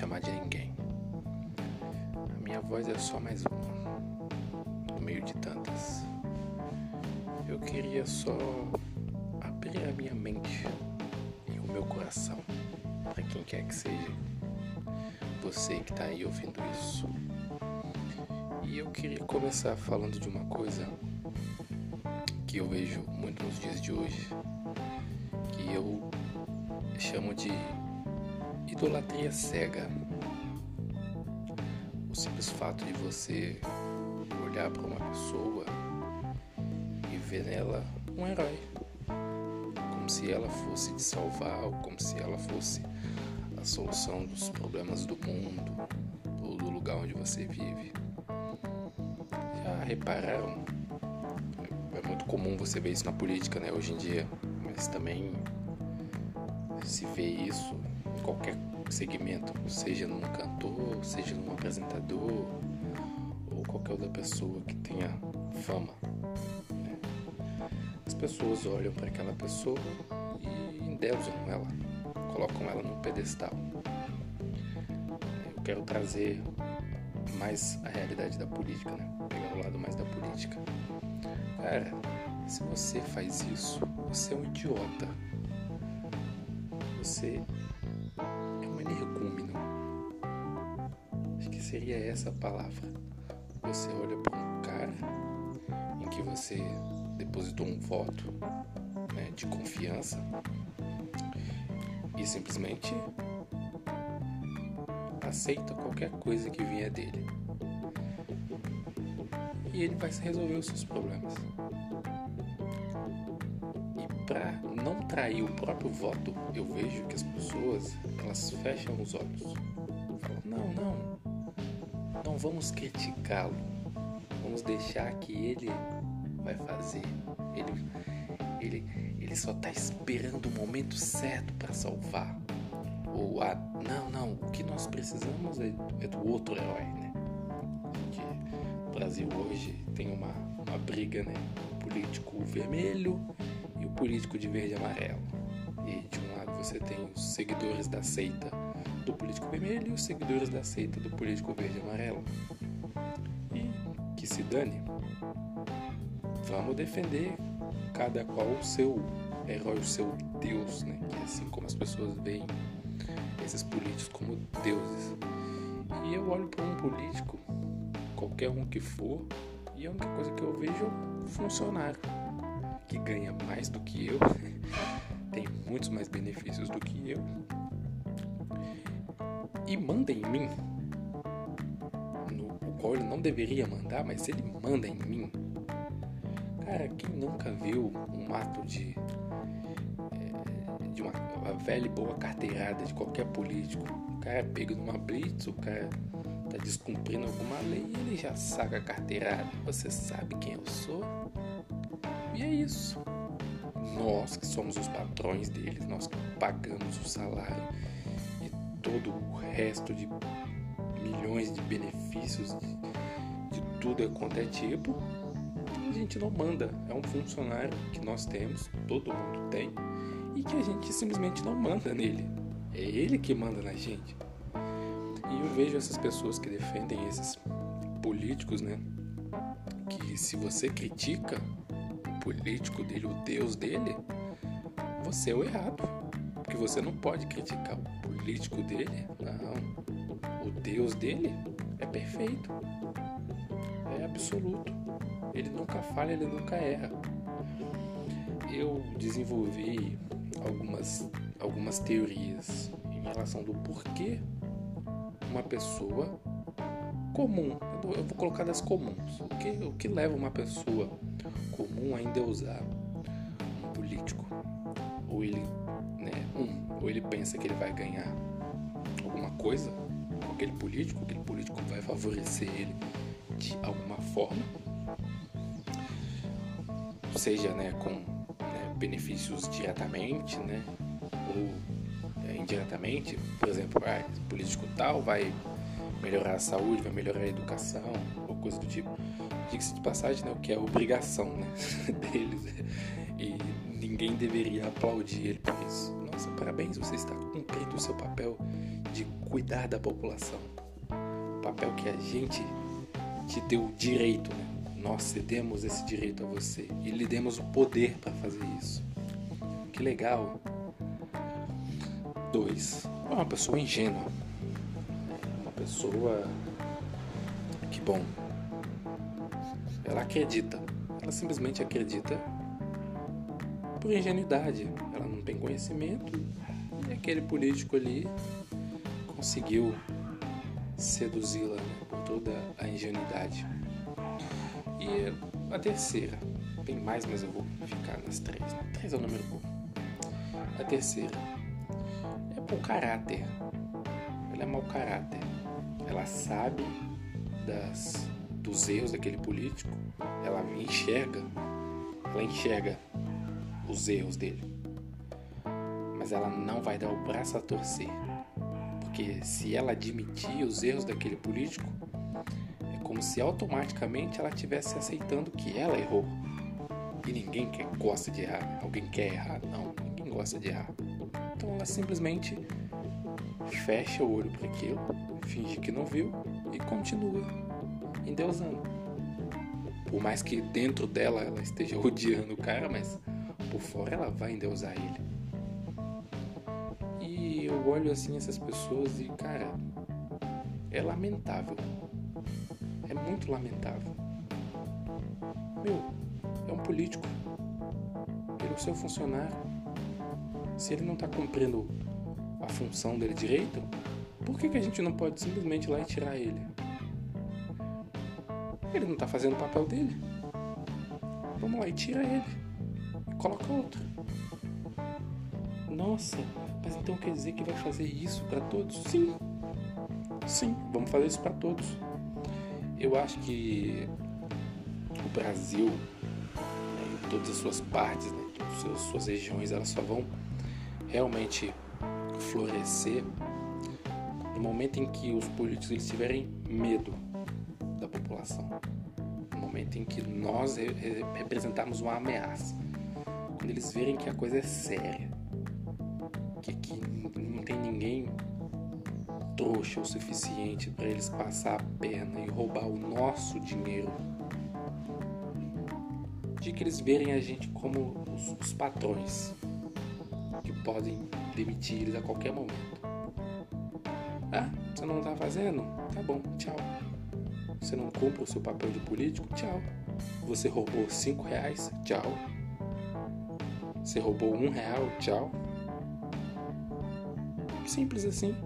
chamar de ninguém. A minha voz é só mais uma, no meio de tantas. Eu queria só abrir a minha mente e o meu coração para quem quer que seja você que está aí ouvindo isso. E eu queria começar falando de uma coisa que eu vejo muito nos dias de hoje, que eu chamo de idolatria cega. O simples fato de você olhar para uma pessoa e ver nela um herói, como se ela fosse te salvar, ou como se ela fosse a solução dos problemas do mundo ou do lugar onde você vive. Já repararam? É muito comum você ver isso na política, né, hoje em dia, mas também se vê isso qualquer segmento, seja num cantor, seja num apresentador ou qualquer outra pessoa que tenha fama. Né? As pessoas olham para aquela pessoa e endeusam ela, colocam ela num pedestal. Eu quero trazer mais a realidade da política, né? Pegar o lado mais da política. Cara, se você faz isso, você é um idiota. Você seria essa palavra. Você olha para um cara em que você depositou um voto né, de confiança e simplesmente aceita qualquer coisa que vier dele. E ele vai resolver os seus problemas. E para não trair o próprio voto, eu vejo que as pessoas elas fecham os olhos. Falam, não, não, não vamos criticá-lo. Vamos deixar que ele vai fazer. Ele, ele, ele só está esperando o momento certo para salvar. Ou ah, não, não, o que nós precisamos é, é do outro herói, né? Que o Brasil hoje tem uma, uma briga, né? O político vermelho e o político de verde e amarelo. E de um lado você tem os seguidores da seita do político vermelho e os seguidores da seita do político verde e amarelo. E que se dane. Vamos defender cada qual o seu herói, o seu Deus, né? Que é assim como as pessoas veem esses políticos como deuses. E eu olho para um político, qualquer um que for, e a única coisa que eu vejo é um funcionário que ganha mais do que eu, tem muitos mais benefícios do que eu, e manda em mim, no o qual ele não deveria mandar, mas ele manda em mim. Cara, quem nunca viu um ato de de uma, uma, velha e boa carteirada de qualquer político. O cara é pego numa blitz, o cara tá descumprindo alguma lei e ele já saca a carteirada. Você sabe quem eu sou? E é isso. Nós que somos os patrões deles, nós que pagamos o salário todo o resto de milhões de benefícios de, de tudo quanto é tipo, a gente não manda. É um funcionário que nós temos, todo mundo tem e que a gente simplesmente não manda nele. É ele que manda na gente. E eu vejo essas pessoas que defendem esses políticos, né? Que se você critica o político dele, o Deus dele, você é o errado. Porque você não pode criticar o político dele. Não. O Deus dele é perfeito. É absoluto. Ele nunca falha, ele nunca erra. Eu desenvolvi algumas, algumas teorias em relação do porquê uma pessoa comum, eu vou colocar das comuns, o que, o que leva uma pessoa comum a endeusar um político? Ou ele, né, um, ou ele pensa que ele vai ganhar alguma coisa com aquele político, aquele político vai favorecer ele de alguma forma, seja né, com benefícios diretamente, né? Ou é, indiretamente, por exemplo, ah, político tal vai melhorar a saúde, vai melhorar a educação, ou coisa do tipo. Diga-se de passagem, né, o que é obrigação né, deles. E ninguém deveria aplaudir ele por isso. Parabéns, você está cumprindo o seu papel de cuidar da população. O papel que a gente te deu o direito, né? Nós cedemos esse direito a você e lhe demos o poder para fazer isso. Que legal. Dois, é uma pessoa ingênua. Uma pessoa que, bom, ela acredita. Ela simplesmente acredita por ingenuidade. Ela não tem conhecimento e aquele político ali conseguiu seduzi-la né, por toda a ingenuidade. E a terceira, tem mais, mas eu vou ficar nas três. Três é o número bom. A terceira é por caráter. Ela é mau caráter. Ela sabe das, dos erros daquele político. Ela enxerga. Ela enxerga os erros dele. Mas ela não vai dar o braço a torcer. Porque se ela admitir os erros daquele político, é como se automaticamente ela estivesse aceitando que ela errou. E ninguém quer, gosta de errar. Alguém quer errar? Não, ninguém gosta de errar. Então ela simplesmente fecha o olho para aquilo, finge que não viu e continua endeusando. Por mais que dentro dela ela esteja odiando o cara, mas por fora ela vai endeusar ele. E eu olho assim essas pessoas e, cara, é lamentável. É muito lamentável. Meu, é um político. Ele é o seu funcionário. Se ele não está cumprindo a função dele direito, por que, que a gente não pode simplesmente ir lá e tirar ele? Ele não está fazendo o papel dele. Vamos lá e tira ele coloca outro. Nossa, mas então quer dizer que vai fazer isso para todos? Sim. Sim, vamos fazer isso para todos. Eu acho que o Brasil, né, em todas as suas partes, né, suas, suas regiões, elas só vão realmente florescer no momento em que os políticos eles tiverem medo da população. No momento em que nós representarmos uma ameaça quando eles verem que a coisa é séria, que aqui não tem ninguém trouxa o suficiente para eles passar a perna e roubar o nosso dinheiro, de que eles verem a gente como os, os patrões que podem demitir eles a qualquer momento. Ah, você não tá fazendo? Tá bom, tchau. Você não cumpre o seu papel de político? Tchau. Você roubou cinco reais? Tchau. Você roubou um real, tchau. Simples assim.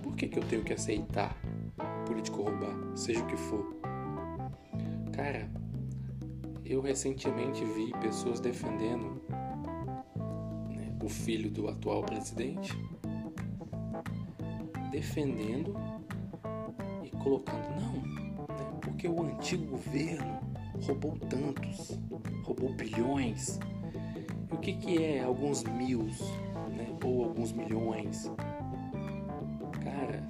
Por que, que eu tenho que aceitar político roubar, seja o que for? Cara, eu recentemente vi pessoas defendendo né, o filho do atual presidente, defendendo e colocando, não, né, porque o antigo governo roubou tantos, roubou bilhões, e o que, que é alguns mil, né? Ou alguns milhões? Cara,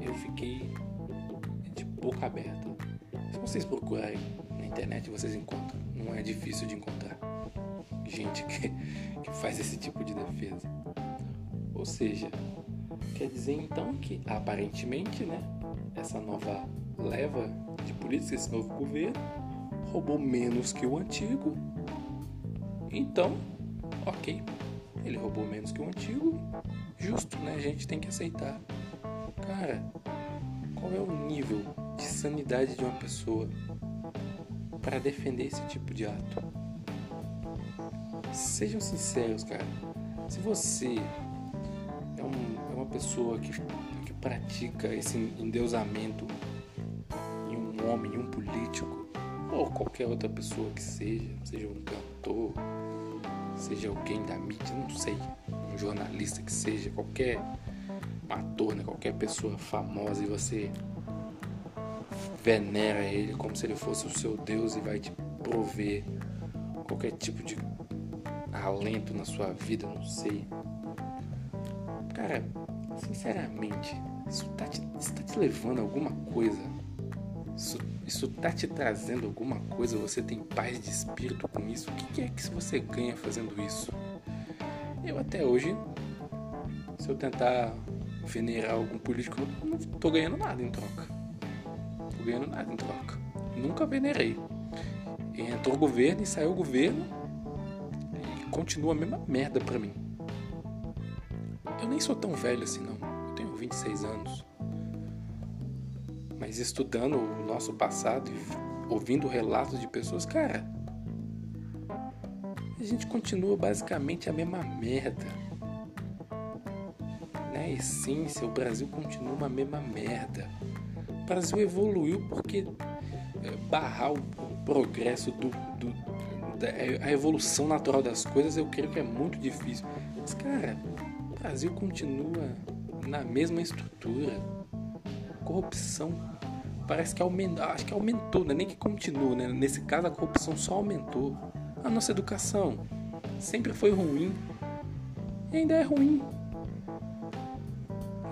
eu fiquei de boca aberta. Se vocês procurarem na internet, vocês encontram. Não é difícil de encontrar gente que, que faz esse tipo de defesa. Ou seja, quer dizer então que aparentemente, né, essa nova leva de política, esse novo governo, roubou menos que o antigo então, ok, ele roubou menos que o antigo, justo, né? A gente tem que aceitar. Cara, qual é o nível de sanidade de uma pessoa para defender esse tipo de ato? Sejam sinceros, cara. Se você é, um, é uma pessoa que, que pratica esse endeusamento em um homem, em um político, ou qualquer outra pessoa que seja, seja um cantor, seja alguém da mídia, não sei, um jornalista que seja, qualquer ator, né, qualquer pessoa famosa e você venera ele como se ele fosse o seu Deus e vai te prover qualquer tipo de alento na sua vida, não sei. Cara, sinceramente, isso tá te, tá te levando a alguma coisa? Isso isso tá te trazendo alguma coisa? Você tem paz de espírito com isso? O que é que você ganha fazendo isso? eu até hoje, se eu tentar venerar algum político, eu não tô ganhando nada em troca. Tô ganhando nada em troca. Nunca venerei. Entrou o governo e saiu o governo e continua a mesma merda pra mim. Eu nem sou tão velho assim, não. Eu tenho 26 anos. Mas estudando o nosso passado e ouvindo relatos de pessoas, cara, a gente continua basicamente a mesma merda. Na essência, o Brasil continua a mesma merda. O Brasil evoluiu porque é, barrar o progresso do, do da, a evolução natural das coisas eu creio que é muito difícil. Mas cara, o Brasil continua na mesma estrutura. Corrupção parece que aumentou, acho que aumentou, né? nem que continua, né? Nesse caso a corrupção só aumentou. A nossa educação sempre foi ruim e ainda é ruim.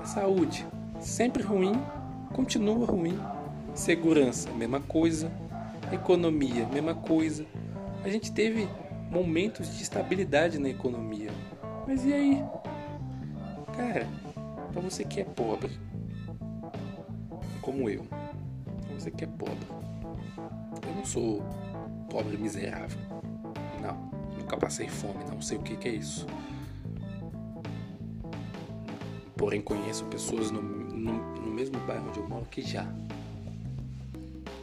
A saúde sempre ruim, continua ruim. Segurança, mesma coisa. Economia, mesma coisa. A gente teve momentos de estabilidade na economia. Mas e aí? Cara, para você que é pobre, como eu, pra você que é pobre, eu não sou pobre miserável. Não, nunca passei fome, não sei o que, que é isso. Porém, conheço pessoas no, no, no mesmo bairro onde eu moro que já.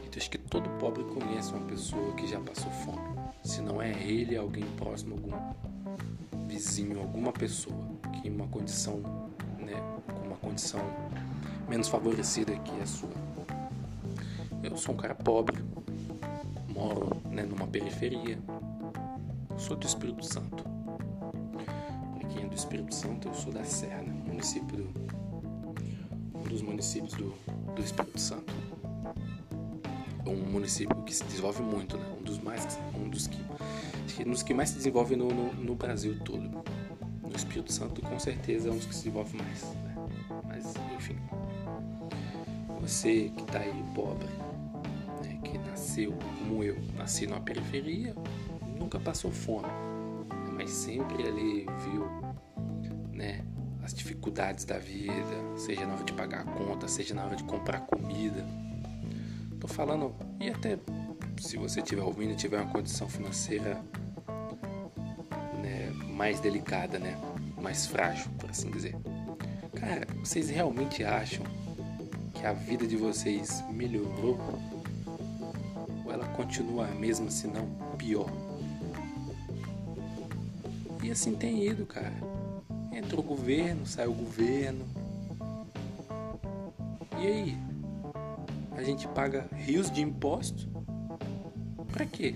Então, acho que todo pobre conhece uma pessoa que já passou fome. Se não é ele, é alguém próximo, algum vizinho, alguma pessoa que em uma condição, né, com uma condição menos favorecida que a sua. Eu sou um cara pobre, moro né, numa periferia, sou do Espírito Santo. Quem é do Espírito Santo, eu sou da Serra, né, município do, um dos municípios do, do Espírito Santo. É um município que se desenvolve muito, né? um dos mais, um dos que, dos que mais se desenvolve no, no, no Brasil todo. No Espírito Santo, com certeza, é um dos que se desenvolve mais. Né? Mas, enfim, você que está aí pobre, né? que nasceu como eu, nasci numa periferia, nunca passou fome, mas sempre ali viu, né? as dificuldades da vida, seja na hora de pagar a conta, seja na hora de comprar comida. Tô falando, e até se você estiver ouvindo e tiver uma condição financeira né, mais delicada, né, mais frágil, por assim dizer. Cara, vocês realmente acham que a vida de vocês melhorou? Ou ela continua a mesma, se não pior? E assim tem ido, cara. Entrou o governo, saiu o governo. E aí? A gente paga rios de impostos? Pra quê?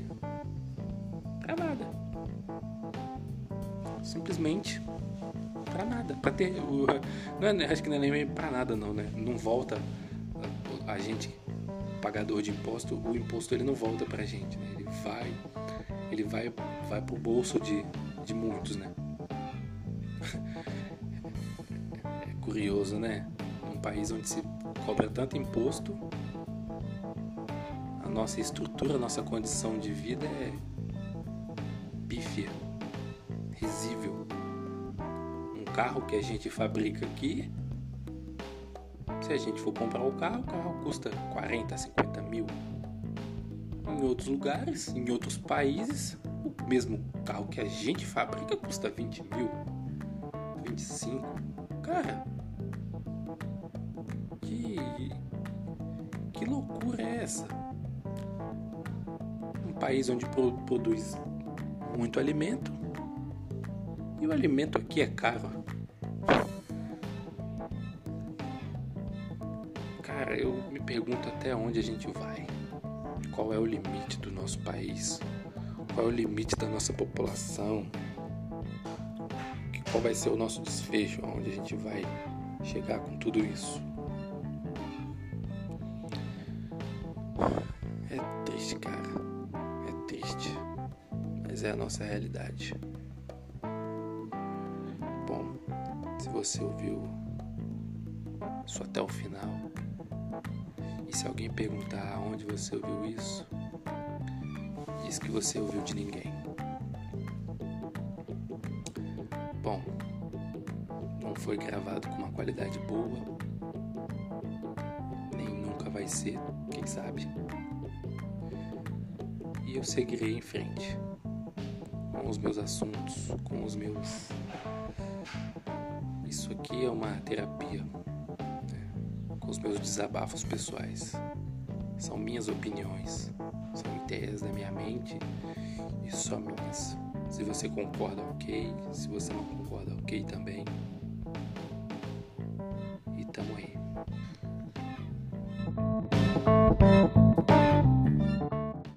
Simplesmente pra nada. Pra ter. Não é, acho que não é nem pra nada não, né? Não volta a, a gente, pagador de imposto, o imposto ele não volta pra gente, né? Ele vai. Ele vai, vai pro bolso de, de muitos, né? É curioso, né? Um país onde se cobra tanto imposto, a nossa estrutura, a nossa condição de vida é pífia, risível. Um carro que a gente fabrica aqui, se a gente for comprar o carro, o carro custa 40, 50 mil. Em outros lugares, em outros países, o mesmo carro que a gente fabrica custa 20 mil, 25. Cara, que, que loucura é essa? Um país onde produz muito alimento e o alimento aqui é caro. Cara, eu me pergunto até onde a gente vai. Qual é o limite do nosso país? Qual é o limite da nossa população? Qual vai ser o nosso desfecho? Onde a gente vai chegar com tudo isso? É triste, cara. É triste. Mas é a nossa realidade. Se você ouviu isso até o final, e se alguém perguntar onde você ouviu isso, diz que você ouviu de ninguém. Bom, foi gravado com uma qualidade boa, nem nunca vai ser, quem sabe. E eu seguirei em frente com os meus assuntos, com os meus. Isso aqui é uma terapia, né? com os meus desabafos pessoais. São minhas opiniões, são ideias da minha mente e só minhas. Se você concorda, ok. Se você não concorda, ok também.